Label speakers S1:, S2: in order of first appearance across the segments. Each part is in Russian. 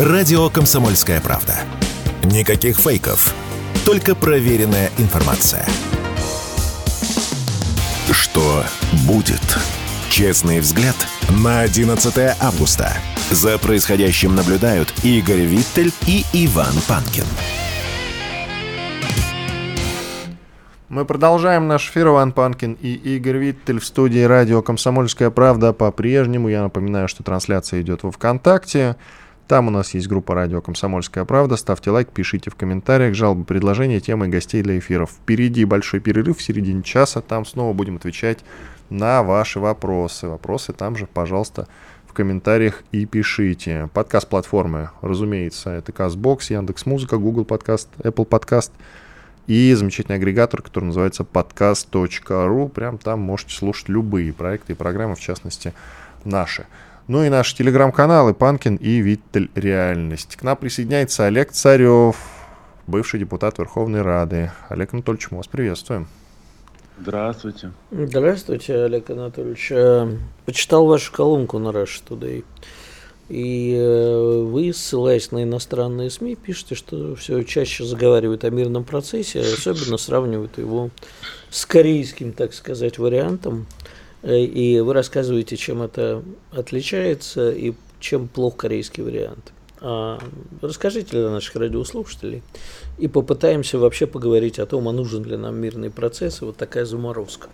S1: Радио «Комсомольская правда». Никаких фейков, только проверенная информация. Что будет? Честный взгляд на 11 августа. За происходящим наблюдают Игорь Виттель и Иван Панкин.
S2: Мы продолжаем наш эфир. Иван Панкин и Игорь Виттель в студии радио «Комсомольская правда» по-прежнему. Я напоминаю, что трансляция идет во ВКонтакте. Там у нас есть группа «Радио Комсомольская правда». Ставьте лайк, пишите в комментариях жалобы, предложения, темы гостей для эфиров. Впереди большой перерыв в середине часа. Там снова будем отвечать на ваши вопросы. Вопросы там же, пожалуйста, в комментариях и пишите. Подкаст-платформы, разумеется, это CastBox, Яндекс.Музыка, Google Подкаст, Apple Подкаст – и замечательный агрегатор, который называется podcast.ru. Прям там можете слушать любые проекты и программы, в частности, наши. Ну и наши телеграм-каналы Панкин и Виттель Реальность. К нам присоединяется Олег Царев, бывший депутат Верховной Рады. Олег Анатольевич, мы вас приветствуем.
S3: Здравствуйте.
S4: Здравствуйте, Олег Анатольевич. Э, почитал вашу колонку на Rush Today. И э, вы, ссылаясь на иностранные СМИ, пишете, что все чаще заговаривают о мирном процессе, а особенно сравнивают его с корейским, так сказать, вариантом. Э, и вы рассказываете, чем это отличается и чем плох корейский вариант. А расскажите для наших радиослушателей и попытаемся вообще поговорить о том, а нужен ли нам мирный процесс и вот такая заморозка.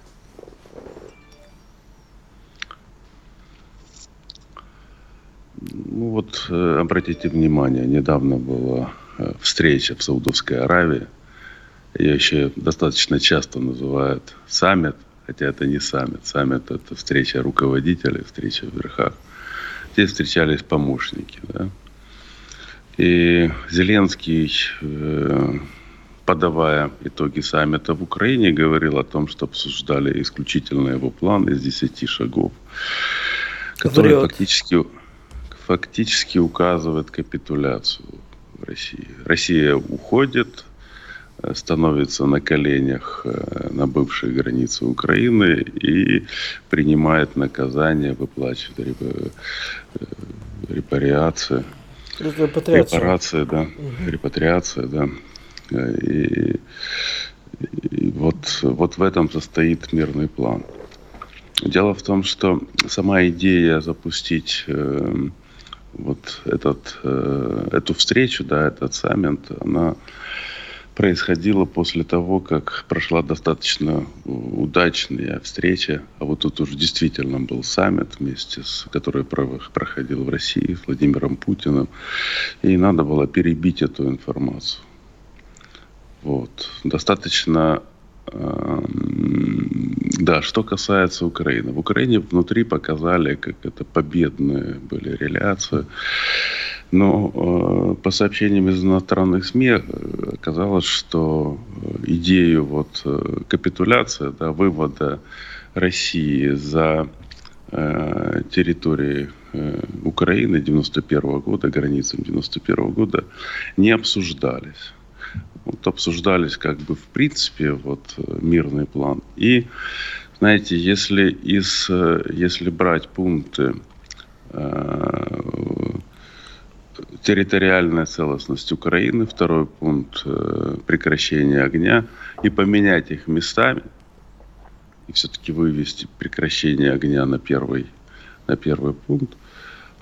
S3: Ну вот э, обратите внимание, недавно была э, встреча в Саудовской Аравии. Ее еще достаточно часто называют саммит, хотя это не саммит. Саммит – это встреча руководителей, встреча в верхах. Здесь встречались помощники. Да? И Зеленский, э, подавая итоги саммита в Украине, говорил о том, что обсуждали исключительно его план из 10 шагов, который Врет. фактически фактически указывает капитуляцию в России. Россия уходит, становится на коленях э, на бывшей границе Украины и принимает наказание, выплачивает э, репариации.
S4: Репатриация.
S3: Репарация, да. Угу. Репатриация, да. И, и вот, вот в этом состоит мирный план. Дело в том, что сама идея запустить вот этот, э, эту встречу, да, этот саммит, она происходила после того, как прошла достаточно удачная встреча, а вот тут уже действительно был саммит вместе с, который проходил в России с Владимиром Путиным, и надо было перебить эту информацию. Вот. Достаточно да, что касается Украины. В Украине внутри показали, как это победные были реляции. Но э, по сообщениям из иностранных СМИ э, оказалось, что э, идею вот э, капитуляции, да, вывода России за э, территории э, Украины 91 года, границам 91 года, не обсуждались вот обсуждались как бы в принципе вот мирный план. И, знаете, если, из, если брать пункты территориальная целостность Украины, второй пункт э, прекращение огня, и поменять их местами, и все-таки вывести прекращение огня на первый, на первый пункт,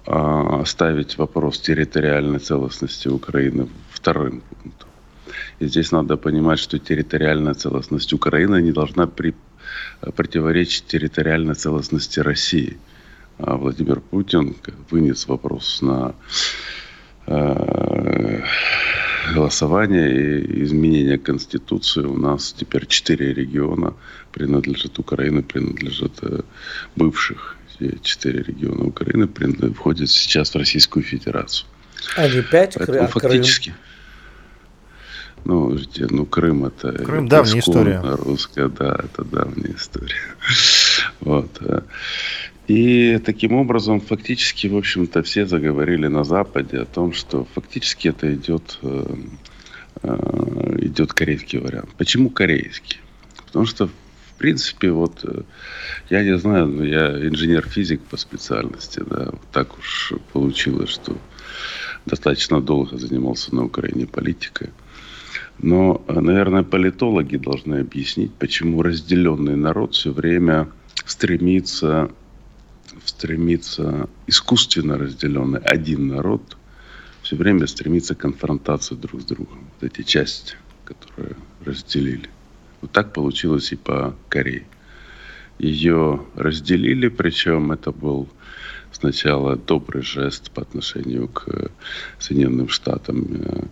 S3: а оставить вопрос территориальной целостности Украины вторым пунктом. И здесь надо понимать, что территориальная целостность Украины не должна при, противоречить территориальной целостности России. А Владимир Путин вынес вопрос на э, голосование и изменение Конституции. У нас теперь четыре региона принадлежат Украине, принадлежат э, бывших четыре региона Украины входят сейчас в Российскую Федерацию.
S4: А не пять, Поэтому
S3: а фактически... Крым? Ну, ну Крым это...
S2: Крым давняя история.
S3: Русская, да, это давняя история. Вот. Э. И таким образом, фактически, в общем-то, все заговорили на Западе о том, что фактически это идет, э, э, идет корейский вариант. Почему корейский? Потому что, в принципе, вот, я не знаю, но я инженер-физик по специальности, да, вот так уж получилось, что достаточно долго занимался на Украине политикой. Но, наверное, политологи должны объяснить, почему разделенный народ все время стремится, стремится искусственно разделенный один народ все время стремится к конфронтации друг с другом. Вот эти части, которые разделили. Вот так получилось и по Корее. Ее разделили, причем это был сначала добрый жест по отношению к Соединенным Штатам, э,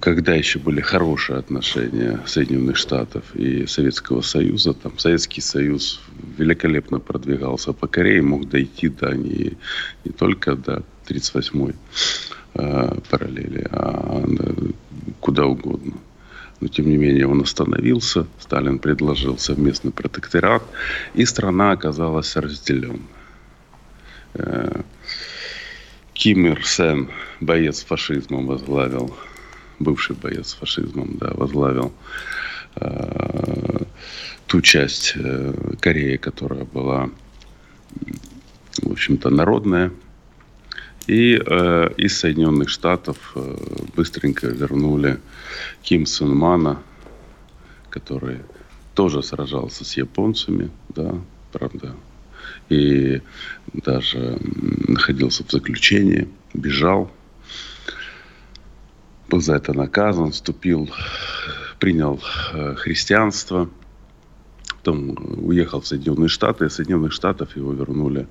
S3: когда еще были хорошие отношения Соединенных Штатов и Советского Союза, там Советский Союз великолепно продвигался по Корее, мог дойти до не, не только до 38-й э, параллели, а куда угодно но тем не менее он остановился, Сталин предложил совместный протекторат, и страна оказалась разделенной. Ким Ир Сен, боец фашизмом, возглавил, бывший боец фашизмом, да, возглавил э, ту часть э, Кореи, которая была, в общем-то, народная, и э, из Соединенных Штатов э, быстренько вернули Ким Сен Мана, который тоже сражался с японцами, да, правда, и даже находился в заключении, бежал, был за это наказан, вступил, принял э, христианство, потом уехал в Соединенные Штаты, из Соединенных Штатов его вернули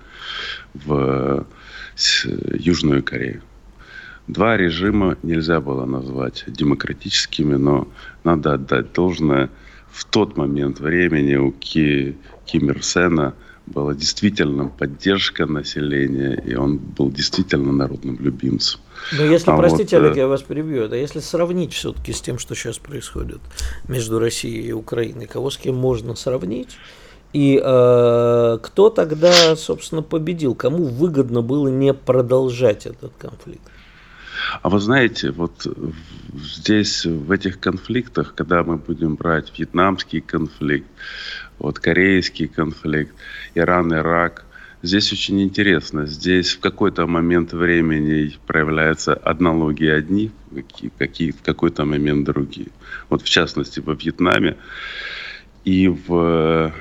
S3: в Южную Корею. Два режима нельзя было назвать демократическими, но надо отдать должное. В тот момент времени у Ки, Ким Ир Сена была действительно поддержка населения, и он был действительно народным любимцем.
S4: Но если, а простите, вот, Олег, я вас перебью, это если сравнить все-таки с тем, что сейчас происходит между Россией и Украиной, кого с кем можно сравнить? И э, кто тогда, собственно, победил? Кому выгодно было не продолжать этот конфликт?
S3: А вы знаете, вот здесь, в этих конфликтах, когда мы будем брать вьетнамский конфликт, вот корейский конфликт, Иран, Ирак, здесь очень интересно. Здесь в какой-то момент времени проявляются аналогии одни, какие, какие в какой-то момент другие. Вот в частности во Вьетнаме и в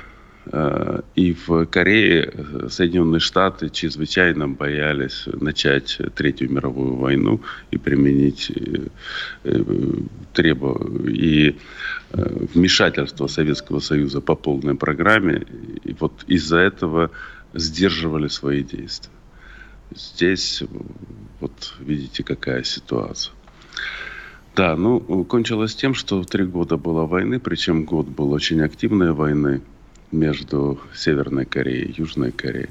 S3: и в Корее э, Соединенные Штаты чрезвычайно боялись начать Третью мировую войну и применить э, требу и вмешательство Советского Союза по полной программе. И вот из-за этого сдерживали свои действия. Здесь вот видите, какая ситуация. Да, ну, кончилось тем, что три года было войны, причем год был очень активной войны – между Северной Кореей и Южной Кореей.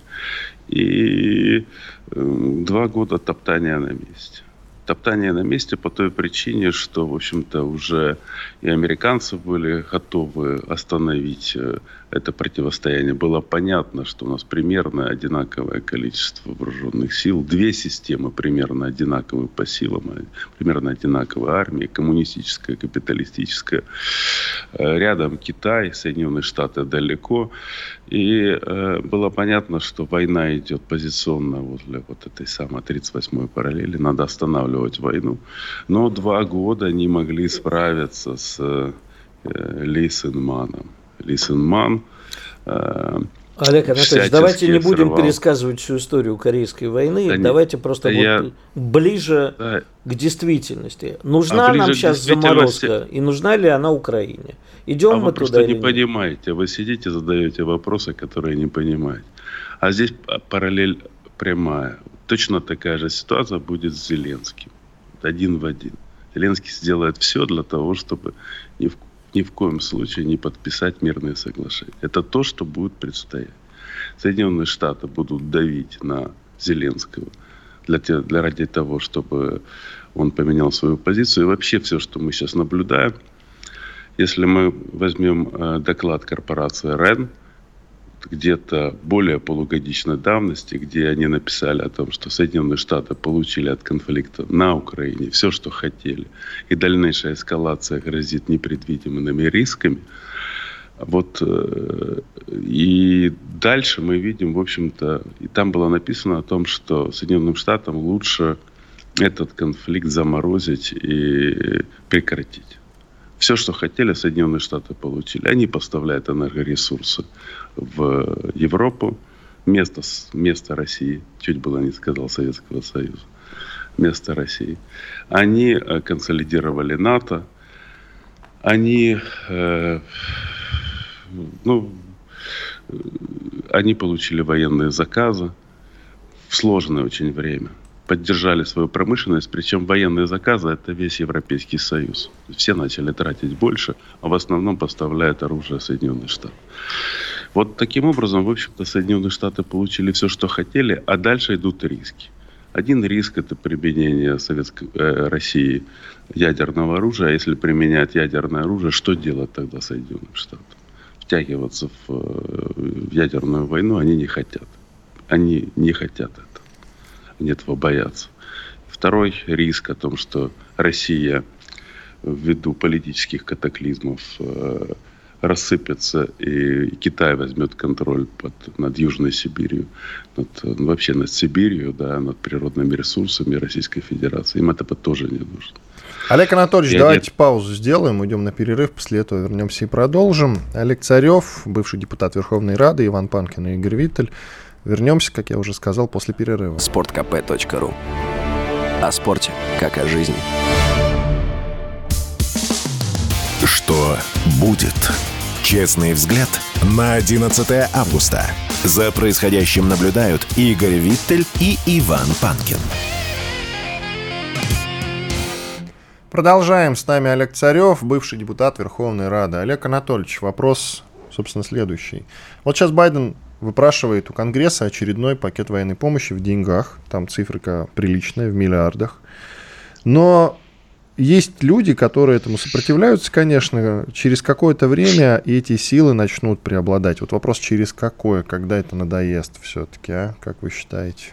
S3: И э, два года топтания на месте топтание на месте по той причине, что, в общем-то, уже и американцы были готовы остановить э, это противостояние. Было понятно, что у нас примерно одинаковое количество вооруженных сил, две системы примерно одинаковые по силам, а примерно одинаковая армия, коммунистическая, капиталистическая. Э, рядом Китай, Соединенные Штаты далеко. И э, было понятно, что война идет позиционно возле вот этой самой 38-й параллели. Надо останавливать войну. Но два года не могли справиться с э, Ли Синманом. Ли Синман
S4: э, Олег Анатольевич, давайте не будем сорвал. пересказывать всю историю Корейской войны, да давайте просто да вот я... ближе да. к действительности. Нужна а нам сейчас заморозка, и нужна ли она Украине? Идем а мы
S3: вы
S4: туда
S3: просто не нет? понимаете, вы сидите, задаете вопросы, которые не понимаете. А здесь параллель прямая. Точно такая же ситуация будет с Зеленским. Один в один. Зеленский сделает все для того, чтобы ни в ни в коем случае не подписать мирные соглашения. Это то, что будет предстоять. Соединенные Штаты будут давить на Зеленского для, для ради того, чтобы он поменял свою позицию. И вообще все, что мы сейчас наблюдаем, если мы возьмем э, доклад корпорации РЕН, где-то более полугодичной давности, где они написали о том, что Соединенные Штаты получили от конфликта на Украине все, что хотели, и дальнейшая эскалация грозит непредвиденными рисками. Вот э, и дальше мы видим, в общем-то, и там было написано о том, что Соединенным Штатам лучше этот конфликт заморозить и прекратить. Все, что хотели, Соединенные Штаты получили. Они поставляют энергоресурсы в Европу, место, место России, чуть было не сказал Советского Союза, место России. Они э, консолидировали НАТО, они, э, ну, э, они получили военные заказы в сложное очень время – поддержали свою промышленность, причем военные заказы – это весь Европейский Союз. Все начали тратить больше, а в основном поставляют оружие Соединенные Штаты. Вот таким образом, в общем-то, Соединенные Штаты получили все, что хотели, а дальше идут риски. Один риск – это применение Советской э, России ядерного оружия. А если применять ядерное оружие, что делать тогда Соединенным Штатам? Втягиваться в, э, в ядерную войну они не хотят. Они не хотят они этого боятся. Второй риск о том, что Россия ввиду политических катаклизмов э, рассыпется, и Китай возьмет контроль под, над Южной Сибирью, над, ну, вообще над Сибирью, да, над природными ресурсами Российской Федерации. Им это тоже не нужно.
S2: Олег Анатольевич, Я давайте нет... паузу сделаем, уйдем на перерыв, после этого вернемся и продолжим. Олег Царев, бывший депутат Верховной Рады, Иван Панкин и Игорь Виттель. Вернемся, как я уже сказал, после перерыва.
S1: Спорткп.ру О спорте, как о жизни. Что будет? Честный взгляд на 11 августа. За происходящим наблюдают Игорь Виттель и Иван Панкин.
S2: Продолжаем. С нами Олег Царев, бывший депутат Верховной Рады. Олег Анатольевич, вопрос, собственно, следующий. Вот сейчас Байден выпрашивает у Конгресса очередной пакет военной помощи в деньгах. Там цифрка приличная, в миллиардах. Но есть люди, которые этому сопротивляются, конечно. Через какое-то время эти силы начнут преобладать. Вот вопрос, через какое, когда это надоест все-таки, а? Как вы считаете?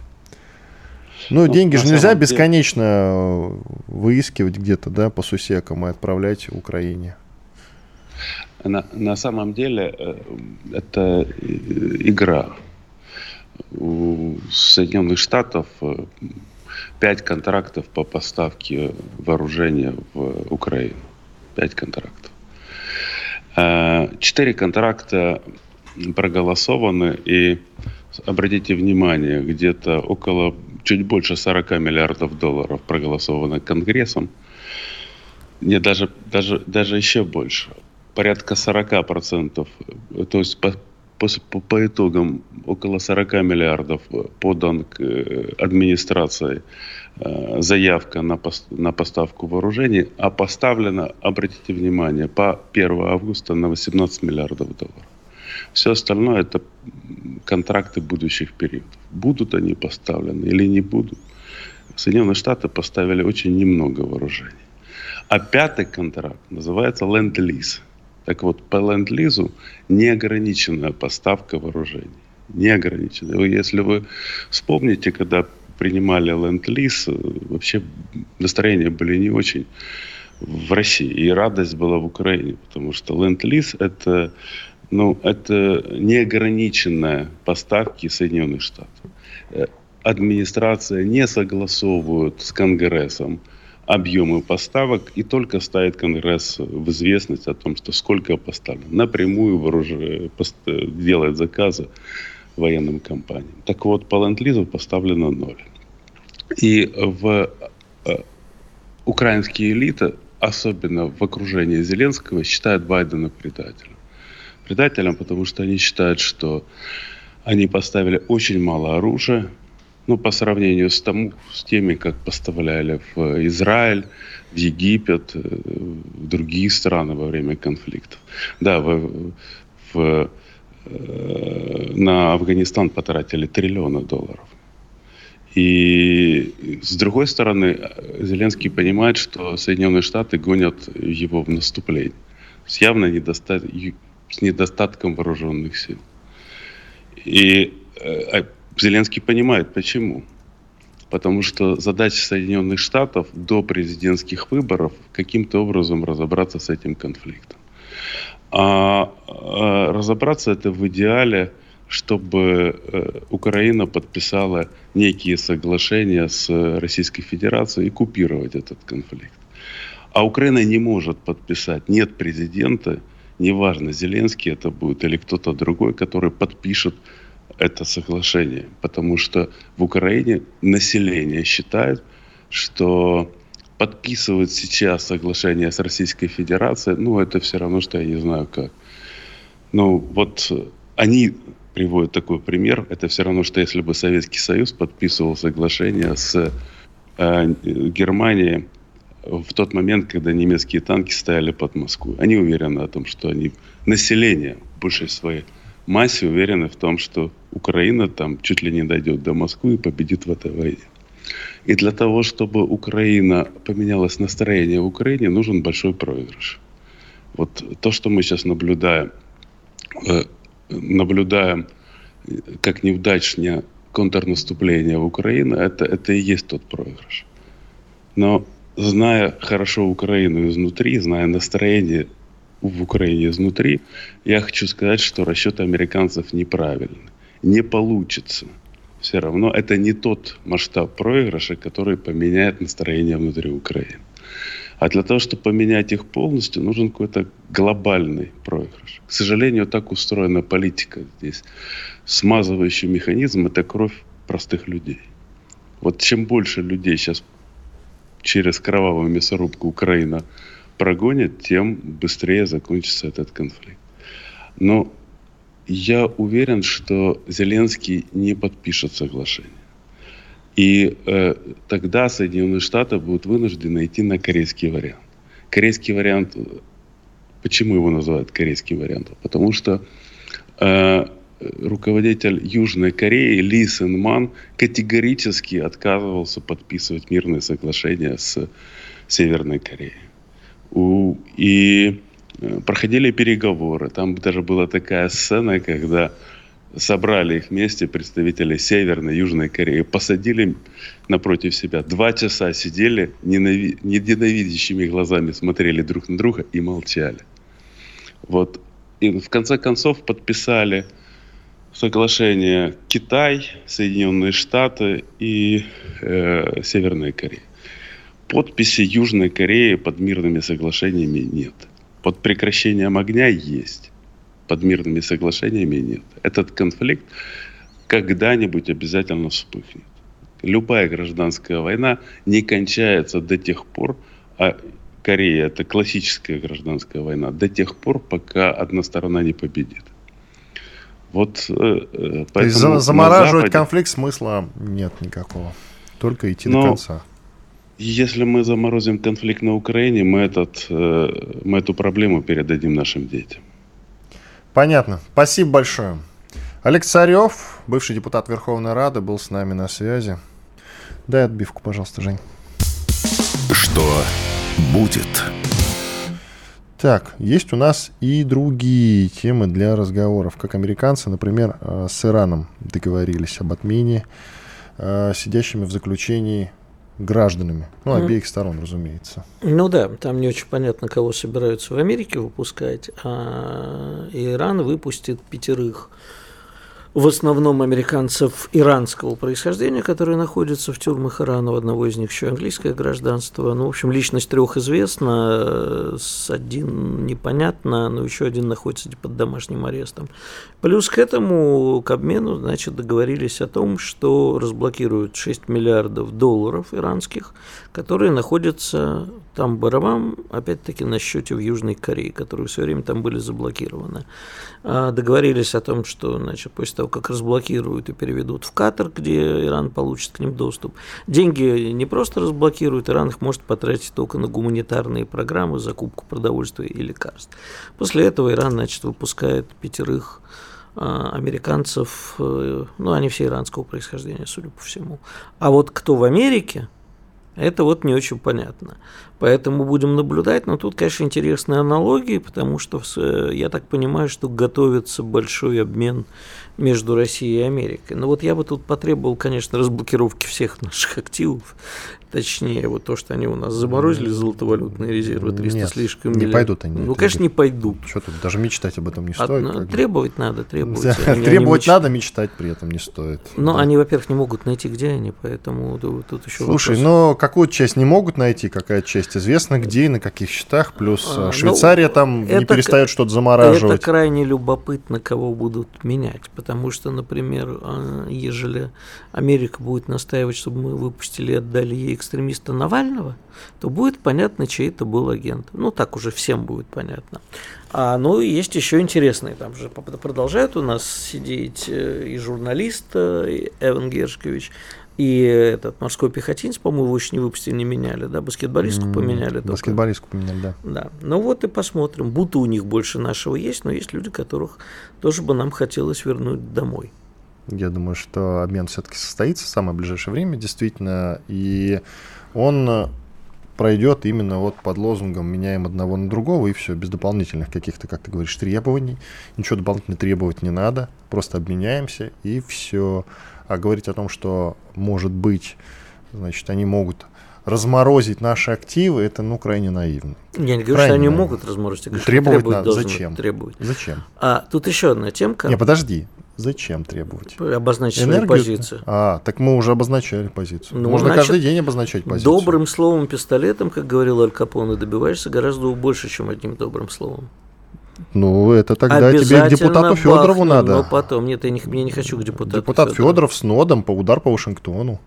S2: Ну, ну деньги же нельзя деле... бесконечно выискивать где-то, да, по сусекам и отправлять Украине.
S3: На, на самом деле э, это э, игра. Соединенных Штатов э, пять контрактов по поставке вооружения в Украину. Пять контрактов. Четыре контракта проголосованы, и обратите внимание, где-то около чуть больше 40 миллиардов долларов проголосовано Конгрессом. Не, даже, даже, даже еще больше порядка 40%, то есть по, по, по итогам около 40 миллиардов подан к э, администрации э, заявка на, пост, на поставку вооружений, а поставлено, обратите внимание, по 1 августа на 18 миллиардов долларов. Все остальное это контракты будущих периодов. Будут они поставлены или не будут. Соединенные Штаты поставили очень немного вооружений. А пятый контракт называется Ленд-Лиз – так вот, по ленд-лизу неограниченная поставка вооружений. Неограниченная. Если вы вспомните, когда принимали ленд-лиз, вообще настроения были не очень в России. И радость была в Украине, потому что ленд-лиз это, ну, это неограниченная поставки Соединенных Штатов. Э, администрация не согласовывает с Конгрессом объемы поставок и только ставит Конгресс в известность о том, что сколько поставлено. Напрямую вооружение, делает заказы военным компаниям. Так вот, по ленд-лизу поставлено ноль. И в э, украинские элиты, особенно в окружении Зеленского, считают Байдена предателем. Предателем, потому что они считают, что они поставили очень мало оружия, ну, по сравнению с, тому, с теми, как поставляли в Израиль, в Египет, э, в другие страны во время конфликта. Да, в, в, э, на Афганистан потратили триллионы долларов. И с другой стороны, Зеленский понимает, что Соединенные Штаты гонят его в наступление с явно недостат... с недостатком вооруженных сил. И э, Зеленский понимает, почему. Потому что задача Соединенных Штатов до президентских выборов каким-то образом разобраться с этим конфликтом. А, а разобраться это в идеале, чтобы э, Украина подписала некие соглашения с Российской Федерацией и купировать этот конфликт. А Украина не может подписать, нет президента, неважно, Зеленский это будет или кто-то другой, который подпишет это соглашение. Потому что в Украине население считает, что подписывать сейчас соглашение с Российской Федерацией, ну, это все равно, что я не знаю как. Ну, вот они приводят такой пример. Это все равно, что если бы Советский Союз подписывал соглашение с э, Германией в тот момент, когда немецкие танки стояли под Москвой. Они уверены о том, что они, население в большей своей массе уверены в том, что Украина там чуть ли не дойдет до Москвы и победит в этой войне. И для того, чтобы Украина поменялось настроение в Украине, нужен большой проигрыш. Вот то, что мы сейчас наблюдаем, э, наблюдаем как неудачное контрнаступление в Украину, это, это и есть тот проигрыш. Но зная хорошо Украину изнутри, зная настроение в Украине изнутри, я хочу сказать, что расчеты американцев неправильны. Не получится. Все равно это не тот масштаб проигрыша, который поменяет настроение внутри Украины. А для того, чтобы поменять их полностью, нужен какой-то глобальный проигрыш. К сожалению, так устроена политика здесь. Смазывающий механизм – это кровь простых людей. Вот чем больше людей сейчас через кровавую мясорубку Украина прогонит, тем быстрее закончится этот конфликт. Но я уверен, что Зеленский не подпишет соглашение. И э, тогда Соединенные Штаты будут вынуждены идти на корейский вариант. Корейский вариант, почему его называют корейским вариантом? Потому что э, руководитель Южной Кореи Ли Сен Ман категорически отказывался подписывать мирные соглашения с Северной Кореей. У, и э, проходили переговоры. Там даже была такая сцена, когда собрали их вместе представители Северной, Южной Кореи, посадили напротив себя. Два часа сидели, ненави... ненавидящими глазами смотрели друг на друга и молчали. Вот. И в конце концов подписали соглашение Китай, Соединенные Штаты и э, Северная Корея. Подписи Южной Кореи под мирными соглашениями нет. Под прекращением огня есть. Под мирными соглашениями нет. Этот конфликт когда-нибудь обязательно вспыхнет. Любая гражданская война не кончается до тех пор, а Корея это классическая гражданская война, до тех пор, пока одна сторона не победит.
S2: Вот, э, э То есть замораживать Западе... конфликт смысла нет никакого. Только идти Но... до конца.
S3: Если мы заморозим конфликт на Украине, мы, этот, э, мы эту проблему передадим нашим детям.
S2: Понятно. Спасибо большое. Олег Царев, бывший депутат Верховной Рады, был с нами на связи. Дай отбивку, пожалуйста, Жень.
S1: Что будет?
S2: Так, есть у нас и другие темы для разговоров, как американцы, например, э, с Ираном договорились об отмене э, сидящими в заключении гражданами, ну, обеих сторон, разумеется.
S4: Ну да, там не очень понятно, кого собираются в Америке выпускать, а Иран выпустит пятерых в основном американцев иранского происхождения, которые находятся в тюрьмах Ирана. У одного из них еще английское гражданство. Ну, в общем, личность трех известна, с один непонятно, но еще один находится под домашним арестом. Плюс к этому, к обмену, значит, договорились о том, что разблокируют 6 миллиардов долларов иранских, которые находятся там барабан, опять-таки, на счете в Южной Корее, которые все время там были заблокированы. А договорились о том, что, значит, после того, как разблокируют и переведут в Катар, где Иран получит к ним доступ, деньги не просто разблокируют, Иран их может потратить только на гуманитарные программы, закупку продовольствия и лекарств. После этого Иран, значит, выпускает пятерых а, американцев, э, ну, они все иранского происхождения, судя по всему. А вот кто в Америке, это вот не очень понятно. Поэтому будем наблюдать. Но тут, конечно, интересные аналогии, потому что я так понимаю, что готовится большой обмен между Россией и Америкой. Но вот я бы тут потребовал, конечно, разблокировки всех наших активов. Точнее, вот то, что они у нас заморозили золотовалютные резервы 300
S2: Нет,
S4: слишком
S2: не
S4: миллиардов.
S2: пойдут они.
S4: Ну, конечно, не пойдут.
S2: Что тут, даже мечтать об этом не стоит.
S4: ну,
S2: бы.
S4: требовать надо, требовать.
S2: Да,
S4: Они- они
S2: Требовать
S4: меч-
S2: надо, мечтать при этом не стоит.
S4: Но
S2: Да.
S4: они, во-первых, не могут найти, где они, поэтому тут тут еще
S2: Слушай,
S4: вопрос.
S2: но какую часть не могут найти, какая часть известна, где и на каких счетах, плюс
S4: А,
S2: э,
S4: ну,
S2: Швейцария там не
S4: это
S2: перестает что-то
S4: Это
S2: замораживать.
S4: крайне любопытно, кого будут менять, потому что, например, а, ежели Америка будет настаивать, чтобы мы выпустили и отдали ей экстремиста Навального, то будет понятно, чей это был агент. Ну, так уже всем будет понятно. А, ну, есть еще интересные, там же продолжают у нас сидеть э, и журналист и Эван Гершкович, и этот морской пехотинец, по-моему, его еще не выпустили, не меняли, да, баскетболистку
S2: М,
S4: поменяли. только.
S2: Баскетболистку поменяли, да.
S4: Да. Ну вот и посмотрим. Будто у них больше нашего есть, но есть люди, которых тоже бы нам хотелось вернуть домой.
S2: Я думаю, что обмен все-таки состоится в самое ближайшее время, действительно, и он пройдет именно вот под лозунгом «меняем одного на другого» и все, без дополнительных каких-то, как ты говоришь, требований. Ничего дополнительно требовать не надо, просто обменяемся и все. А говорить о том, что, может быть, значит, они могут разморозить наши активы, это, ну, крайне наивно.
S4: Я не говорю, что
S2: Крайне
S4: они
S2: наивно.
S4: могут разморозить, я говорю, что
S2: Требовать
S4: требовать
S2: надо. Зачем?
S4: Требовать.
S2: Зачем?
S4: А тут еще одна темка.
S2: Не, подожди. Зачем требовать?
S4: Обозначить свою
S2: Энергию-
S4: позицию.
S2: А, так мы уже обозначали позицию.
S4: Ну,
S2: Можно
S4: значит,
S2: каждый день обозначать позицию.
S4: Добрым словом, пистолетом, как говорил Аль Капоне, добиваешься гораздо больше, чем одним добрым словом.
S2: Ну, это тогда тебе к депутату Федорову надо.
S4: Но потом, нет, я не, я не хочу к депутату
S2: Депутат. Федоров с нодом по удар по Вашингтону.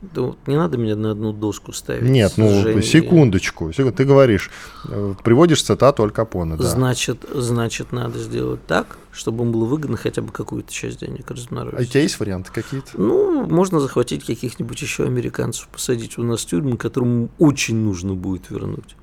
S4: Да вот не надо меня на одну доску ставить.
S2: Нет, ну,
S4: Женей.
S2: секундочку. секунд- Ты говоришь, э, приводишь цитату Аль Капоне, да.
S4: Значит, значит, надо сделать так, чтобы им было выгодно хотя бы какую-то часть денег
S2: А у
S4: разморозить.
S2: тебя есть варианты какие-то?
S4: Ну, можно захватить каких-нибудь еще американцев, посадить у нас в тюрьмы, которым очень нужно будет вернуть.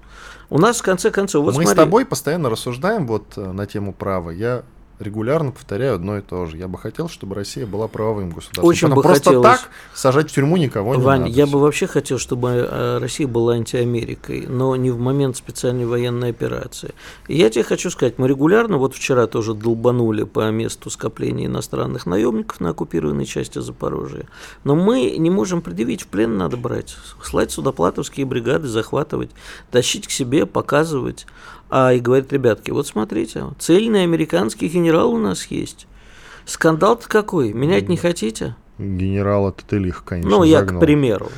S4: У нас, в конце концов, вот
S2: Мы с
S4: смотри,
S2: тобой постоянно рассуждаем вот э, на тему права. Я регулярно повторяю одно и то же. Я бы хотел, чтобы Россия была правовым государством.
S4: Очень бы
S2: просто
S4: хотелось.
S2: так сажать в тюрьму никого не
S4: Вань,
S2: надо.
S4: я бы вообще хотел, чтобы э, Россия была антиамерикой, но не в момент специальной военной операции. И я тебе хочу сказать, мы регулярно, вот вчера тоже долбанули по месту скопления иностранных наемников на оккупированной части Запорожья, но мы не можем предъявить, в плен надо брать, слать судоплатовские бригады, захватывать, тащить к себе, показывать, а и говорить, ребятки, вот смотрите, цельный американский генерал у нас есть. Скандал-то какой? Менять не хотите?
S2: Генерала ты лихо, конечно,
S4: Ну, я
S2: загнал.
S4: к примеру.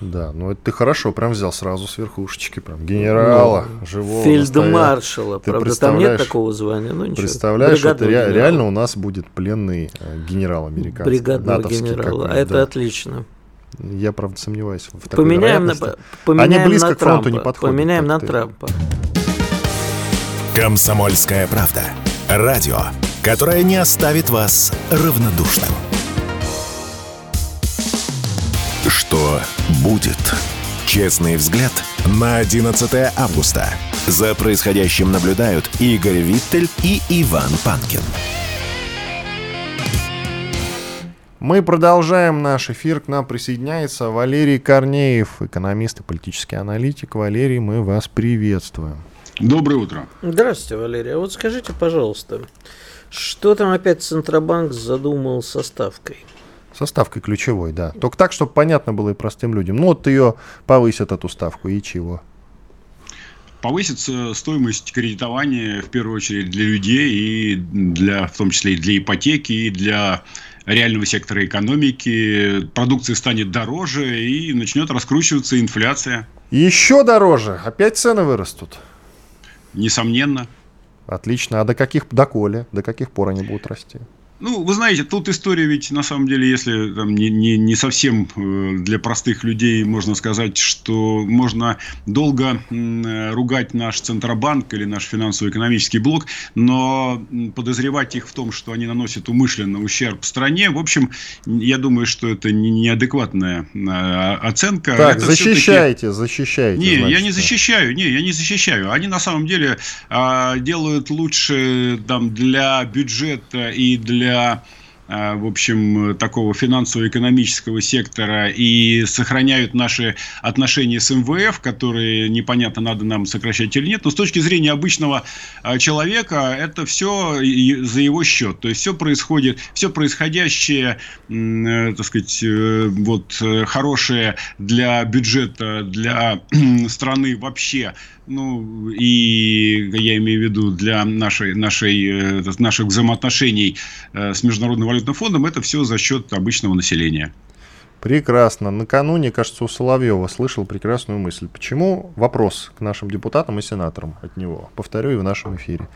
S2: Да, ну это ты хорошо прям взял сразу с верхушечки, прям генерала, живого. настоящего.
S4: Фельдмаршала.
S2: Ты
S4: Правда, там нет такого звания. Ну, ничего.
S2: Представляешь, это
S4: Бригадного
S2: ре-
S4: генерала.
S2: реально у нас будет пленный э, генерал американский.
S4: Бригадного генерала. А это
S2: да.
S4: отлично.
S2: Я, правда, сомневаюсь в такой
S4: Поменяем на, поменяем
S2: близко
S4: на
S2: к фронту
S4: Трампа.
S2: не подходят,
S4: Поменяем на
S2: ты.
S4: Трампа.
S1: «Комсомольская правда». Радио, которое не оставит вас равнодушным. Что будет? Честный взгляд на 11 августа. За происходящим наблюдают Игорь Виттель и Иван Панкин.
S2: Мы продолжаем наш эфир. К нам присоединяется Валерий Корнеев, экономист и политический аналитик. Валерий, мы вас приветствуем.
S5: Доброе утро.
S4: Здравствуйте, Валерий. А вот скажите, пожалуйста, что там опять Центробанк задумал со ставкой?
S2: Со ставкой ключевой, да. Только так, чтобы понятно было и простым людям. Ну вот ее повысят, эту ставку, и чего?
S5: Повысится стоимость кредитования в первую очередь для людей и для, в том числе и для ипотеки, и для реального сектора экономики. Продукция станет дороже и начнет раскручиваться инфляция.
S2: Еще дороже. Опять цены вырастут.
S5: Несомненно.
S2: Отлично. А до каких, доколе, до каких пор они будут расти?
S5: Ну, вы знаете, тут история ведь на самом деле, если там, не, не, не совсем э, для простых людей можно сказать, что можно долго ругать наш Центробанк или наш финансово-экономический блок, но подозревать их в том, что они наносят умышленно ущерб стране, в общем, я думаю, что это не- неадекватная э, оценка.
S2: Так,
S5: Это всё-таки-
S2: защищайте, защищайте.
S5: не, я
S2: значит,
S5: не
S2: да.
S5: защищаю, не, я не защищаю. Они на самом деле а, делают лучше там для бюджета и для а, в общем, такого финансово-экономического сектора и сохраняют наши отношения с МВФ, которые непонятно, надо нам сокращать или нет. Но с точки зрения обычного а, человека, это все за его счет. То есть все происходит, все происходящее, э, так сказать, э, вот э, хорошее для бюджета, для страны вообще ну, и я имею в виду для нашей, нашей, наших взаимоотношений с Международным валютным фондом, это все за счет обычного населения.
S2: Прекрасно. Накануне, кажется, у Соловьева слышал прекрасную мысль. Почему? Вопрос к нашим депутатам и сенаторам от него. Повторю и в нашем эфире.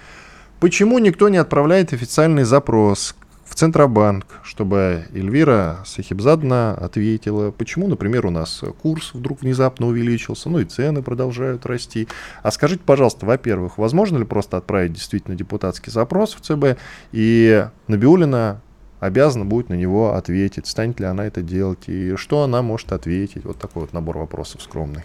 S2: Почему никто не отправляет официальный запрос в Центробанк, чтобы Эльвира Сахибзадна ответила, почему, например, у нас курс вдруг внезапно увеличился, ну и цены продолжают расти. А скажите, пожалуйста, во-первых, возможно ли просто отправить действительно депутатский запрос в ЦБ, и Набиулина обязана будет на него ответить, станет ли она это делать, и что она может ответить. Вот такой вот набор вопросов скромный.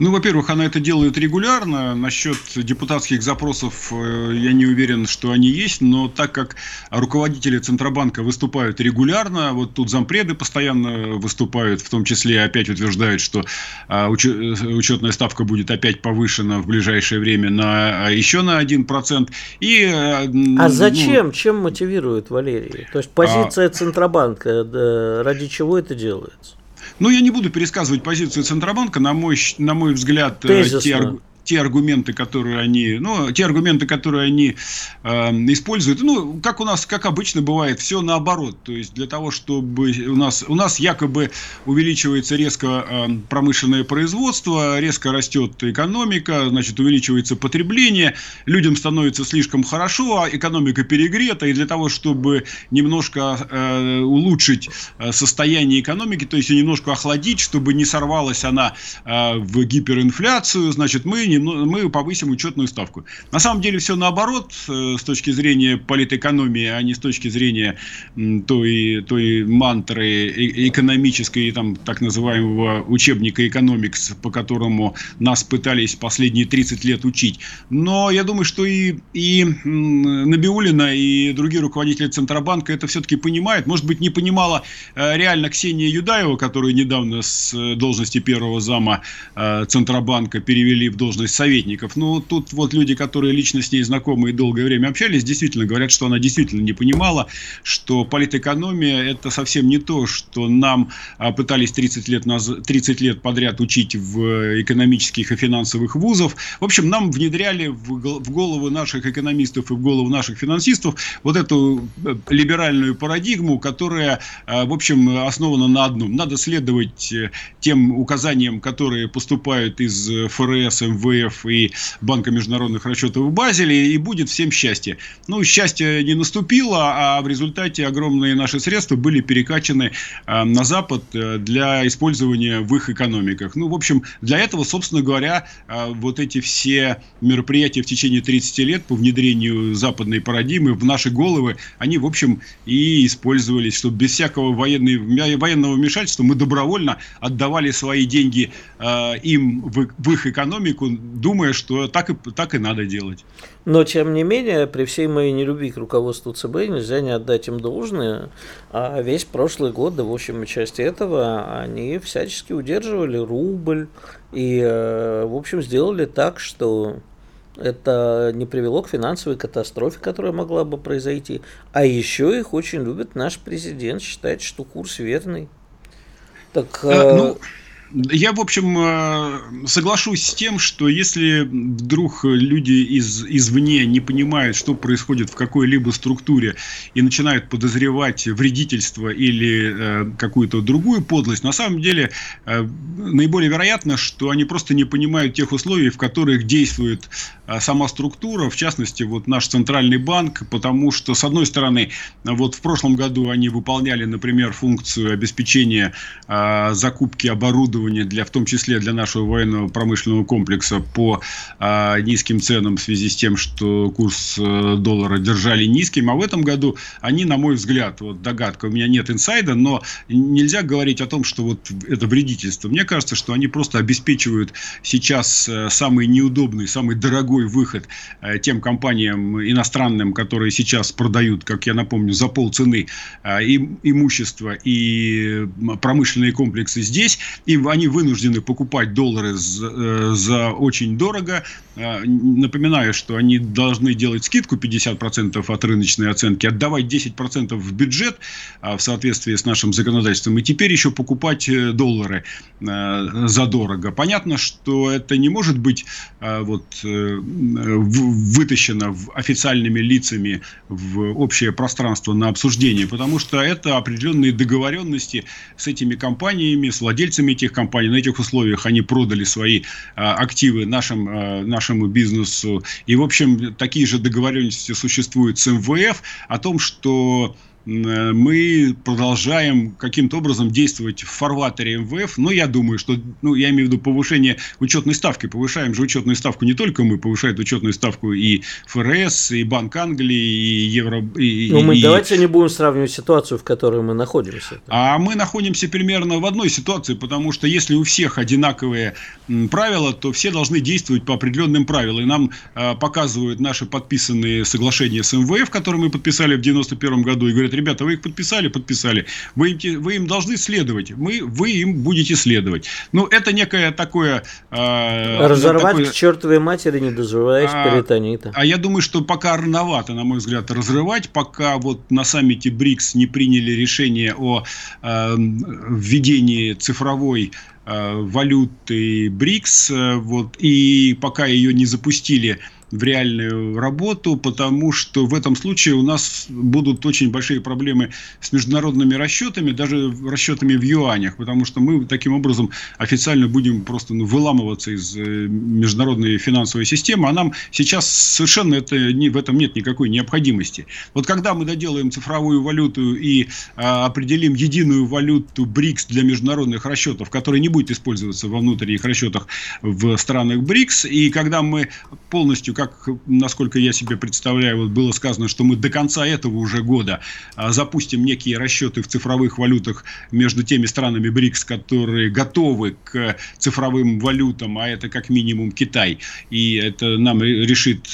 S5: Ну, во-первых, она это делает регулярно. Насчет депутатских запросов э, я не уверен, что они есть, но так как руководители Центробанка выступают регулярно, вот тут зампреды постоянно выступают, в том числе опять утверждают, что а, учетная ставка будет опять повышена в ближайшее время на а, еще на 1%. И,
S4: э, а зачем? Ну, Чем мотивирует Валерий? То есть позиция а... Центробанка, ради чего это делается?
S5: Ну, я не буду пересказывать позицию Центробанка. На мой, на мой взгляд, э, Тезисно. те, те аргументы, которые они, ну, те аргументы, которые они э, используют, ну, как у нас, как обычно бывает, все наоборот. То есть для того, чтобы у нас, у нас якобы увеличивается резко э, промышленное производство, резко растет экономика, значит, увеличивается потребление, людям становится слишком хорошо, а экономика перегрета, и для того, чтобы немножко э, улучшить э, состояние экономики, то есть немножко охладить, чтобы не сорвалась она э, в гиперинфляцию, значит, мы мы повысим учетную ставку. На самом деле все наоборот э, с точки зрения политэкономии, а не с точки зрения той, той мантры экономической, там, так называемого учебника экономикс, по которому нас пытались последние 30 лет учить. Но я думаю, что и, и Набиулина, и другие руководители Центробанка это все-таки понимают. Может быть, не понимала э, реально Ксения Юдаева, которую недавно с э, должности первого зама Центробанка перевели в должность должность советников. Ну, тут вот люди, которые лично с ней знакомы и долгое время общались, действительно говорят, что она действительно не понимала, что политэкономия – это совсем не то, что нам а, пытались 30 лет, наз... 30 лет подряд учить в экономических и финансовых вузов. В общем, нам внедряли в голову наших экономистов и в голову наших финансистов вот эту э, либеральную парадигму, которая, а, в общем, основана на одном. Надо следовать э, тем указаниям, которые поступают из ФРС, МВ МВФ и Банка международных расчетов в Базеле, и будет всем счастье. Ну, счастье не наступило, а в результате огромные наши средства были перекачаны э, на Запад э, для использования в их экономиках. Ну, в общем, для этого, собственно говоря, э, вот эти все мероприятия в течение 30 лет по внедрению западной парадигмы в наши головы, они, в общем, и использовались, чтобы без всякого военной, военного вмешательства мы добровольно отдавали свои деньги им в, в их экономику, думая, что так и, так и надо делать.
S4: Но, тем не менее, при всей моей нелюбви к руководству ЦБ нельзя не отдать им должное. А весь прошлый год, да в общем части этого, они всячески удерживали рубль и, э, в общем, сделали так, что это не привело к финансовой катастрофе, которая могла бы произойти. А еще их очень любит наш президент, считает, что курс верный.
S5: Так, а, ну... Я, в общем, э, соглашусь с тем, что если вдруг люди из, извне не понимают, что происходит в какой-либо структуре и начинают подозревать вредительство или э, какую-то другую подлость, на самом деле э, наиболее вероятно, что они просто не понимают тех условий, в которых действует э, сама структура, в частности, вот наш центральный банк, потому что, с одной стороны, вот в прошлом году они выполняли, например, функцию обеспечения э, закупки оборудования оборудование, для, в том числе для нашего военного промышленного комплекса по а, низким ценам в связи с тем, что курс а, доллара держали низким. А в этом году они, на мой взгляд, вот догадка, у меня нет инсайда, но нельзя говорить о том, что вот это вредительство. Мне кажется, что они просто обеспечивают сейчас э, самый неудобный, самый дорогой выход э, тем компаниям иностранным, которые сейчас продают, как я напомню, за полцены э, имущество и промышленные комплексы здесь, и они вынуждены покупать доллары за, за очень дорого. Напоминаю, что они должны делать скидку 50% от рыночной оценки, отдавать 10% в бюджет в соответствии с нашим законодательством, и теперь еще покупать доллары задорого. Понятно, что это не может быть а, вот, э, вытащено официальными лицами в общее пространство на обсуждение, потому что это определенные договоренности с этими компаниями, с владельцами этих компаний. На этих условиях они продали свои а, активы нашим, а, нашему бизнесу. И, в общем, такие же договоренности существуют с МВФ о том, что мы продолжаем каким-то образом действовать в фарватере МВФ. Но я думаю, что, ну, я имею в виду повышение учетной ставки. Повышаем же учетную ставку не только мы, повышает учетную ставку и ФРС, и Банк Англии, и Евро... И,
S4: ну, мы
S5: и...
S4: давайте не будем сравнивать ситуацию, в которой мы находимся.
S5: А мы находимся примерно в одной ситуации, потому что если у всех одинаковые правила, то все должны действовать по определенным правилам. И нам э, показывают наши подписанные соглашения с МВФ, которые мы подписали в 91 году, и говорят, ребята, вы их подписали, подписали, вы им, вы им должны следовать, мы, вы им будете следовать. Ну, это некое такое...
S4: Э, Разорвать такое, к чертовой матери, не дозреваясь а, перитонита.
S5: А я думаю, что пока рановато, на мой взгляд, разрывать, пока вот на саммите БРИКС не приняли решение о э, введении цифровой э, валюты БРИКС, э, вот, и пока ее не запустили в реальную работу, потому что в этом случае у нас будут очень большие проблемы с международными расчетами, даже расчетами в юанях, потому что мы таким образом официально будем просто ну, выламываться из э, международной финансовой системы, а нам сейчас совершенно это, не, в этом нет никакой необходимости. Вот когда мы доделаем цифровую валюту и а, определим единую валюту БРИКС для международных расчетов, которая не будет использоваться во внутренних расчетах в странах БРИКС, и когда мы полностью, как, насколько я себе представляю, вот было сказано, что мы до конца этого уже года а, запустим некие расчеты в цифровых валютах между теми странами БРИКС, которые готовы к цифровым валютам, а это как минимум Китай. И это нам решит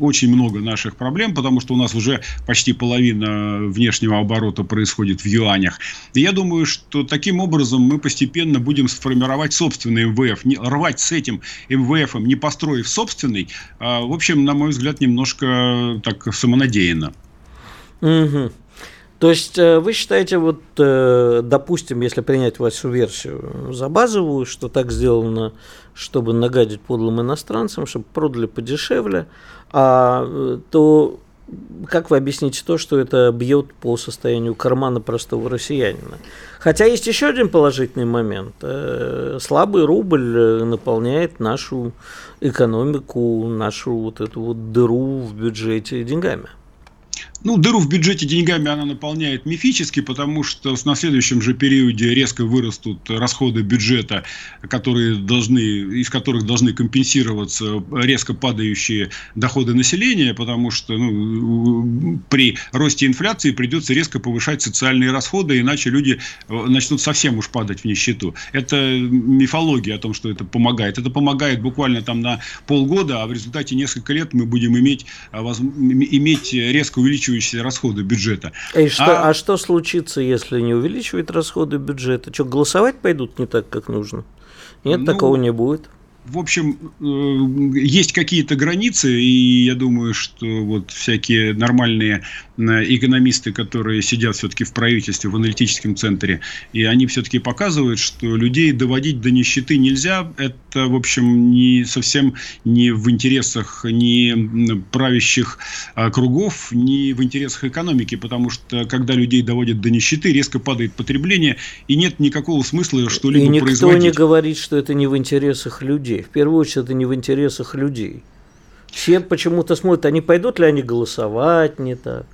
S5: очень много наших проблем, потому что у нас уже почти половина внешнего оборота происходит в юанях. И я думаю, что таким образом мы постепенно будем сформировать собственный МВФ. Не, рвать с этим МВФом, не построив собственный, а в общем, на мой взгляд, немножко так самонадеянно.
S4: Угу. То есть э, вы считаете, вот, э, допустим, если принять вашу версию за базовую, что так сделано, чтобы нагадить подлым иностранцам, чтобы продали подешевле, а, э, то как вы объясните то, что это бьет по состоянию кармана простого россиянина? Хотя есть еще один положительный момент. Слабый рубль наполняет нашу экономику, нашу вот эту вот дыру в бюджете деньгами.
S5: Ну, дыру в бюджете деньгами она наполняет мифически, потому что на следующем же периоде резко вырастут расходы бюджета, которые должны, из которых должны компенсироваться резко падающие доходы населения, потому что ну, при росте инфляции придется резко повышать социальные расходы, иначе люди э, начнут совсем уж падать в нищету. Это мифология о том, что это помогает. Это помогает буквально там на полгода, а в результате несколько лет мы будем иметь, э, иметь резко увеличивающийся увеличивающиеся расходы бюджета.
S4: И что, а... а что случится, если не увеличивают расходы бюджета? Что, голосовать пойдут не так, как нужно? Нет, ну, такого не будет
S5: в общем, э, есть какие-то границы, и я думаю, что вот всякие нормальные э, экономисты, которые сидят все-таки в правительстве, в аналитическом центре, и они все-таки показывают, что людей доводить до нищеты нельзя. Это, в общем, не совсем не в интересах ни правящих а, кругов, ни в интересах экономики, потому что когда людей доводят до нищеты, резко падает потребление, и нет никакого смысла что-либо
S4: производить. И никто производить. не говорит, что это не в интересах людей людей. В первую очередь, это не в интересах людей. Все почему-то смотрят, они пойдут ли они голосовать не так.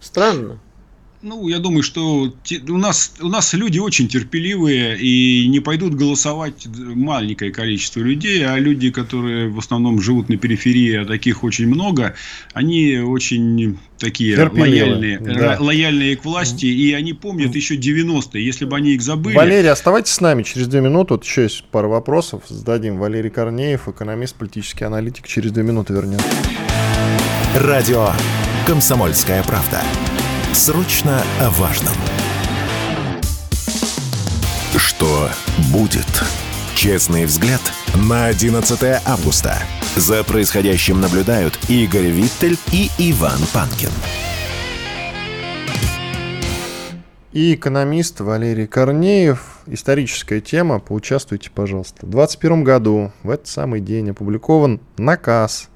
S4: Странно.
S5: Ну, я думаю, что у нас, у нас люди очень терпеливые и не пойдут голосовать маленькое количество людей, а люди, которые в основном живут на периферии, а таких очень много, они очень такие лояльные, да. лояльные к власти, и они помнят еще 90-е, если бы они их забыли.
S2: Валерий, оставайтесь с нами через две минуты, вот еще есть пара вопросов, зададим. Валерий Корнеев, экономист, политический аналитик, через две минуты вернемся.
S1: Радио «Комсомольская правда». Срочно о важном. Что будет? Честный взгляд на 11 августа. За происходящим наблюдают Игорь Виттель и Иван Панкин.
S2: И экономист Валерий Корнеев. Историческая тема. Поучаствуйте, пожалуйста. В 2021 году, в этот самый день, опубликован наказ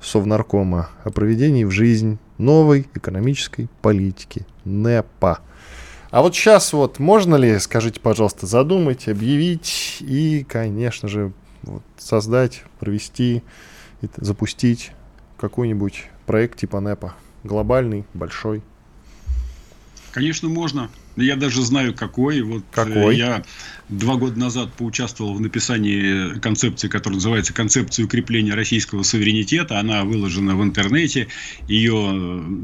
S2: Совнаркома о проведении в жизнь новой экономической политики НЭПа. А вот сейчас вот можно ли, скажите, пожалуйста, задумать, объявить и, конечно же, вот, создать, провести, запустить какой-нибудь проект типа НЭПа? Глобальный, большой?
S5: Конечно, можно. Я даже знаю, какой. Вот
S2: э, какой?
S5: Я два года назад поучаствовал в написании концепции, которая называется «Концепция укрепления российского суверенитета». Она выложена в интернете. Ее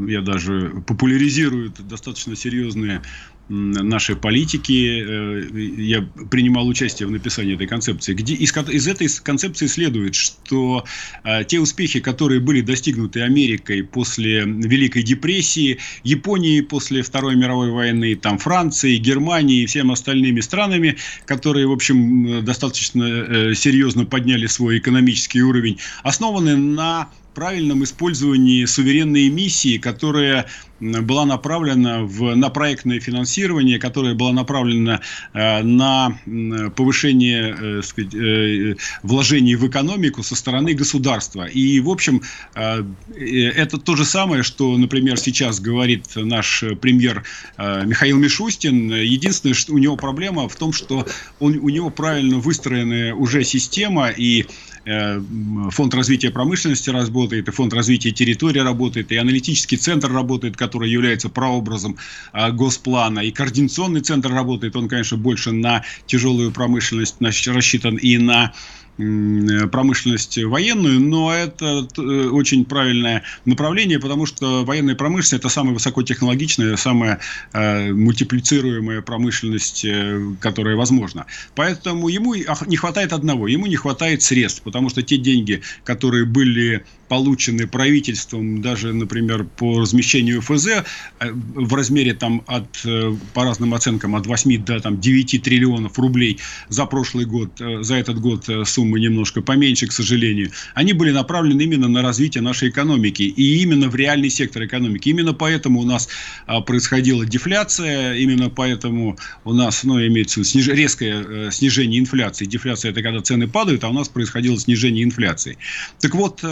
S5: э, я даже популяризируют достаточно серьезные нашей политики. Э, я принимал участие в написании этой концепции, где из, из этой концепции следует, что а, те успехи, которые были достигнуты Америкой после Великой депрессии, Японией после Второй мировой войны, там Францией, Германией и всеми остальными странами, которые, в общем, достаточно э, серьезно подняли свой экономический уровень, основаны на правильном использовании суверенной миссии, которая была направлена в, на проектное финансирование, которая была направлена э, на повышение э, сказать, э, вложений в экономику со стороны государства. И, в общем, э, э, это то же самое, что, например, сейчас говорит наш премьер э, Михаил Мишустин. Единственное, что у него проблема в том, что он, у него правильно выстроенная уже система, и Э, фонд развития промышленности работает, и фонд развития территории работает, и аналитический центр работает, который является прообразом э, госплана, и координационный центр работает, он, конечно, больше на тяжелую промышленность рассчитан и на промышленность военную, но это э, очень правильное направление, потому что военная промышленность это самая высокотехнологичная, самая э, мультиплицируемая промышленность, э, которая возможна. Поэтому ему не хватает одного, ему не хватает средств, потому что те деньги, которые были получены правительством, даже, например, по размещению ФЗ э, в размере там от, э, по разным оценкам, от 8 до там, 9 триллионов рублей за прошлый год, э, за этот год суммы немножко поменьше, к сожалению, они были направлены именно на развитие нашей экономики и именно в реальный сектор экономики. Именно поэтому у нас а, происходила дефляция, именно поэтому у нас, ну, имеется сниж... резкое снижение инфляции. Дефляция – это когда цены падают, а у нас происходило снижение инфляции. Так вот,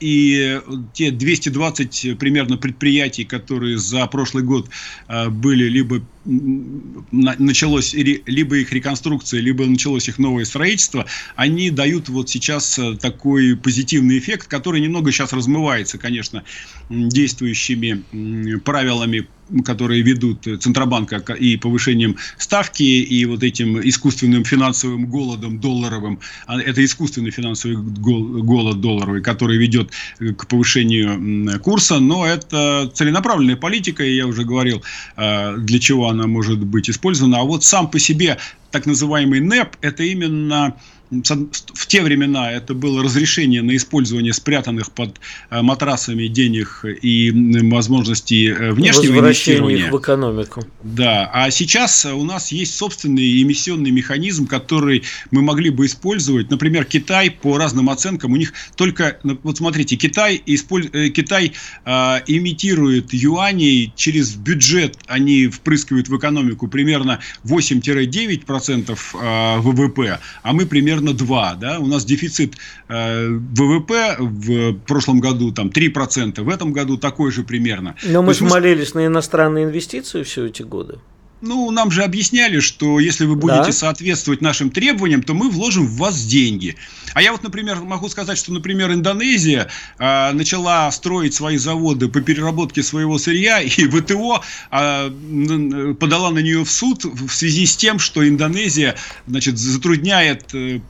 S5: и те 220 примерно предприятий, которые за прошлый год а, были либо началось либо их реконструкция, либо началось их новое строительство, они дают вот сейчас э, такой позитивный эффект, который немного сейчас размывается, конечно, действующими правилами которые ведут Центробанка и повышением ставки, и вот этим искусственным финансовым голодом долларовым, а это искусственный финансовый голод долларовый, который ведет к повышению курса, но это целенаправленная политика, и я уже говорил, а, для чего она может быть использована. А вот сам по себе так называемый НЭП – это именно в те времена это было разрешение на использование спрятанных под э, матрасами денег и возможности э, внешнего инвестирования.
S4: в экономику.
S5: Да, а сейчас у нас есть собственный эмиссионный механизм, который мы могли бы использовать. Например, Китай по разным оценкам, у них только, ну, вот смотрите, Китай, использ... Э, Китай э, имитирует юаней через бюджет, они впрыскивают в экономику примерно 8-9% ВВП, а мы примерно примерно 2. Да? У нас дефицит э, ВВП в прошлом году там 3%, в этом году такой же примерно.
S4: Но мы же мы... молились на иностранные инвестиции все эти годы.
S5: ну, нам же объясняли, что если вы будете да. соответствовать нашим требованиям, то мы вложим в вас деньги. А я вот, например, могу сказать, что, например, Индонезия э, начала строить свои заводы по переработке своего сырья, и ВТО э, подала на нее в суд в связи с тем, что Индонезия, значит, затрудняет э,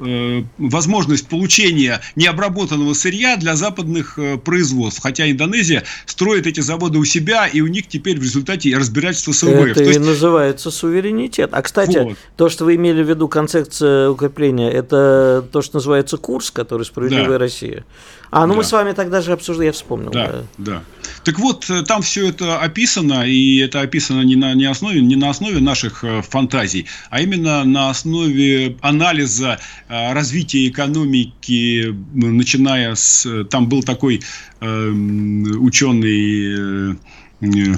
S5: э, возможность получения необработанного сырья для западных э, производств. Хотя Индонезия строит эти заводы у себя, и у них теперь в результате разбирательства с МВФ.
S4: Это есть... называется суверенитет. А, кстати, вот. то, что вы имели в виду концепция укрепления, это то, что называется курс, который «Справедливая да. Россия». А, ну да. мы с вами тогда же обсуждали, я вспомнил.
S5: Да, да, да. Так вот, э, там все это описано, и это описано не на, не основе, не на основе наших э, фантазий, а именно на основе анализа э, развития экономики, начиная с... Там был такой э, ученый... Э,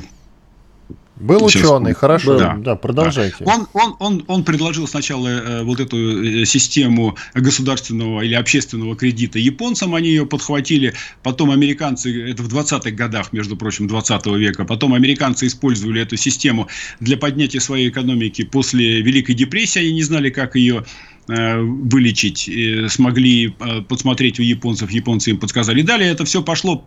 S2: был Сейчас, ученый, хорошо, да, да продолжайте.
S5: Да. Он, он, он, он предложил сначала э, вот эту э, систему государственного или общественного кредита японцам, они ее подхватили, потом американцы, это в 20-х годах, между прочим, 20 века, потом американцы использовали эту систему для поднятия своей экономики после Великой депрессии, они не знали, как ее Э, вылечить, смогли э, подсмотреть у японцев, японцы им подсказали. И далее это все пошло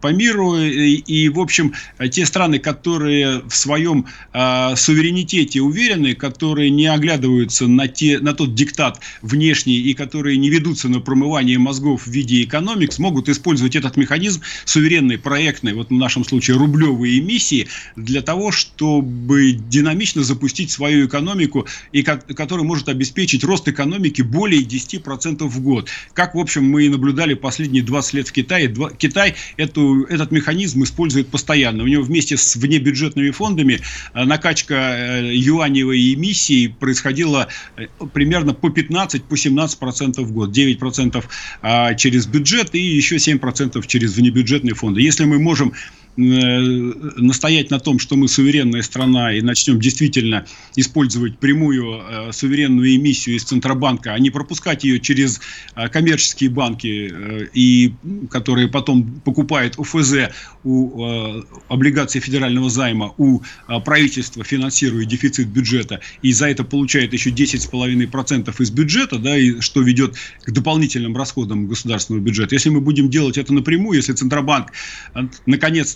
S5: по миру, и, и в общем, те страны, которые в своем э, суверенитете уверены, которые не оглядываются на, те, на тот диктат внешний и которые не ведутся на промывание мозгов в виде экономик, смогут использовать этот механизм суверенной, проектной, вот в нашем случае рублевые эмиссии, для того, чтобы динамично запустить свою экономику, и которая может обеспечить рост экономики экономики более 10% в год. Как, в общем, мы и наблюдали последние 20 лет в Китае. Два, Китай эту, этот механизм использует постоянно. У него вместе с внебюджетными фондами э, накачка э, юаневой эмиссии происходила э, примерно по 15-17% по 17% в год. 9% а, через бюджет и еще 7% через внебюджетные фонды. Если мы можем настоять на том, что мы суверенная страна и начнем действительно использовать прямую э, суверенную эмиссию из Центробанка, а не пропускать ее через э, коммерческие банки, и, которые потом покупают ОФЗ у облигаций федерального займа, у правительства финансируя дефицит бюджета, и за это получает еще 10,5% из бюджета, да, и что ведет к дополнительным расходам государственного бюджета. Если мы будем делать это напрямую, если Центробанк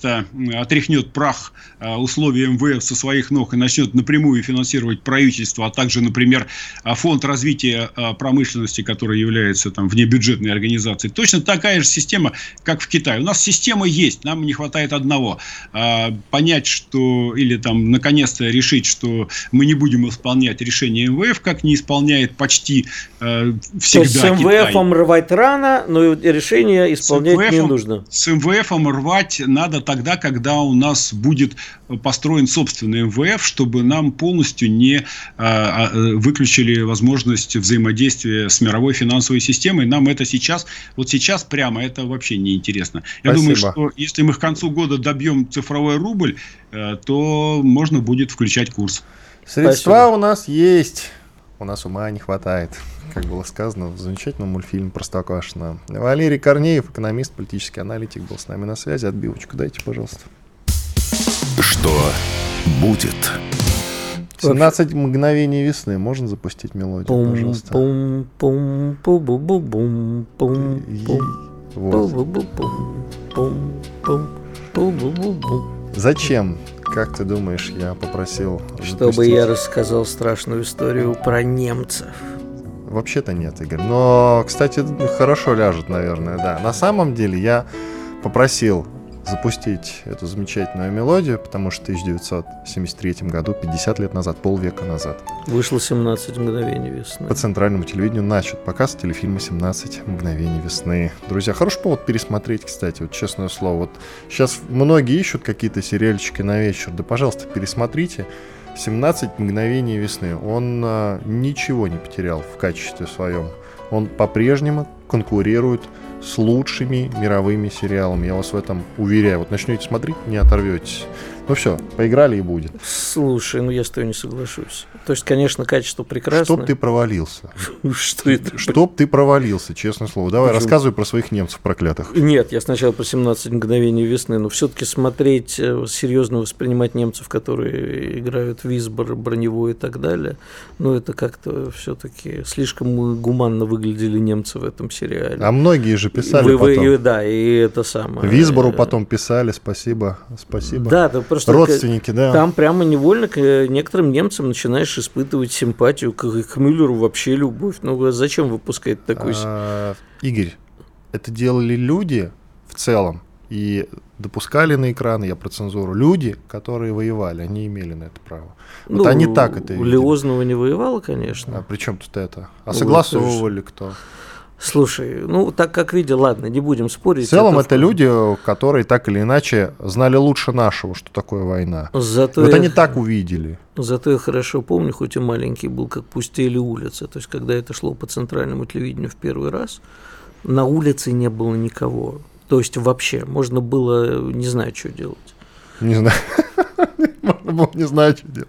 S5: наконец-то отряхнет прах а, условий МВФ со своих ног и начнет напрямую финансировать правительство, а также, например, а, фонд развития а, промышленности, который является там внебюджетной организацией. Точно такая же система, как в Китае. У нас система есть, нам не хватает одного. Понять, что или там наконец-то решить, что мы не будем исполнять решение МВФ, как не исполняет почти всегда То есть с
S4: МВФом рвать рано, но решение исполнять не нужно.
S5: С МВФом рвать надо тогда, тогда, когда у нас будет построен собственный МВФ, чтобы нам полностью не а, а, выключили возможность взаимодействия с мировой финансовой системой. Нам это сейчас, вот сейчас прямо, это вообще не интересно. Я Спасибо. думаю, что если мы к концу года добьем цифровой рубль, э, то можно будет включать курс.
S2: Средства Спасибо. у нас есть. У нас ума не хватает, как было сказано в замечательном мультфильме «Простоквашино». Валерий Корнеев, экономист, политический аналитик, был с нами на связи. Отбивочку дайте, пожалуйста.
S1: Что будет?
S2: 17 мгновений весны. Можно запустить мелодию, пум, пожалуйста? Пум, пум, пу бу бу бум, пум, пум, Зачем как ты думаешь, я попросил...
S4: Чтобы запустить... я рассказал страшную историю про немцев.
S2: Вообще-то нет, Игорь. Но, кстати, хорошо ляжет, наверное, да. На самом деле я попросил запустить эту замечательную мелодию, потому что в 1973 году, 50 лет назад, полвека назад.
S4: Вышло 17 мгновений весны.
S2: По центральному телевидению начат показ телефильма «17 мгновений весны». Друзья, хороший повод пересмотреть, кстати, вот честное слово. Вот сейчас многие ищут какие-то сериальчики на вечер. Да, пожалуйста, пересмотрите. 17 мгновений весны. Он а, ничего не потерял в качестве своем. Он по-прежнему конкурирует с лучшими мировыми сериалами. Я вас в этом уверяю. Вот начнете смотреть, не оторветесь. Ну все, поиграли и будет.
S4: Слушай, ну я с тобой не соглашусь. То есть, конечно, качество прекрасное.
S2: Чтоб ты провалился.
S4: Что это?
S2: Чтоб ты провалился, честное слово. Давай, рассказывай про своих немцев проклятых.
S4: Нет, я сначала про 17 мгновений весны, но все-таки смотреть, э, серьезно воспринимать немцев, которые играют визбор, броневой и так далее, ну это как-то все-таки слишком гуманно выглядели немцы в этом сериале.
S2: А многие же писали
S4: Вы- вы-
S2: потом.
S4: да, и это самое.
S2: Визбору потом писали, спасибо, спасибо.
S4: Да, да, просто
S2: Родственники, да.
S4: Там прямо невольно к э, некоторым немцам начинаешь испытывать симпатию, к, к Мюллеру вообще любовь. Ну, а зачем выпускать такой...
S2: А, Игорь, это делали люди в целом и допускали на экраны, я про цензуру, люди, которые воевали, они имели на это право. Вот
S4: Ну,
S2: они так это видели.
S4: Леознова не воевала, конечно.
S2: А при чем тут это? А
S4: Ну,
S2: согласовывали кто?
S4: Слушай, ну, так как видел, ладно, не будем спорить.
S2: В целом это
S4: в-
S2: люди, которые так или иначе знали лучше нашего, что такое война.
S4: Зато,
S2: Вот
S4: я,
S2: они так увидели.
S4: зато я хорошо помню, хоть и маленький был, как пустели улицы. То есть, когда это шло по центральному телевидению в первый раз, на улице не было никого. То есть вообще, можно было, не знаю, что делать.
S2: Не знаю. Можно было не знать, что делать.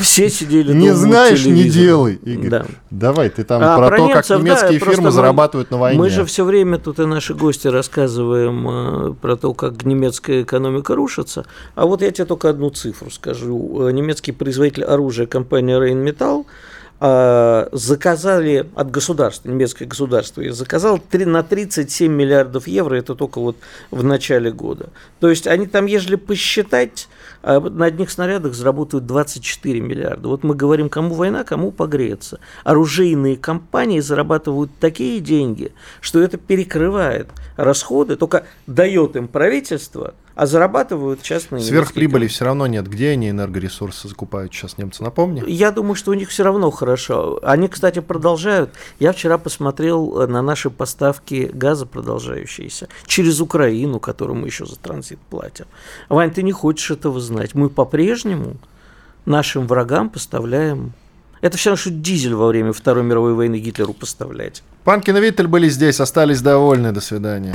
S4: Все сидели
S2: Не
S4: дома
S2: знаешь, не делай, Игорь.
S4: Да.
S2: Давай, ты там
S4: А,
S2: про,
S4: про
S2: то,
S4: немцев,
S2: как немецкие
S4: да,
S2: фирмы
S4: мы-
S2: зарабатывают на войне.
S4: Мы же все время тут и наши гости рассказываем э, про то, как немецкая экономика рушится. А вот я тебе только одну цифру скажу. Э, Немецкий производитель оружия, компания Rheinmetall, заказали от государства, немецкое государство, и заказал три- на 37 миллиардов евро, это только вот в начале года. То есть они там, ежели посчитать, а на одних снарядах заработают 24 миллиарда. Вот мы говорим, кому война, кому погреться. Оружейные компании зарабатывают такие деньги, что это перекрывает расходы, только дает им правительство, а зарабатывают частные
S2: Сверхприбыли все равно нет. Где они энергоресурсы закупают сейчас немцы? Напомни.
S4: я думаю, что у них все равно хорошо. Они, кстати, продолжают. Я вчера посмотрел э, на наши поставки газа продолжающиеся через Украину, которую мы еще за транзит платим. Вань, ты не хочешь этого знать. Мы по-прежнему нашим врагам поставляем... Это все равно, что дизель во время Второй мировой войны Гитлеру поставлять.
S2: Панкин и Виттель были здесь, остались довольны. До свидания.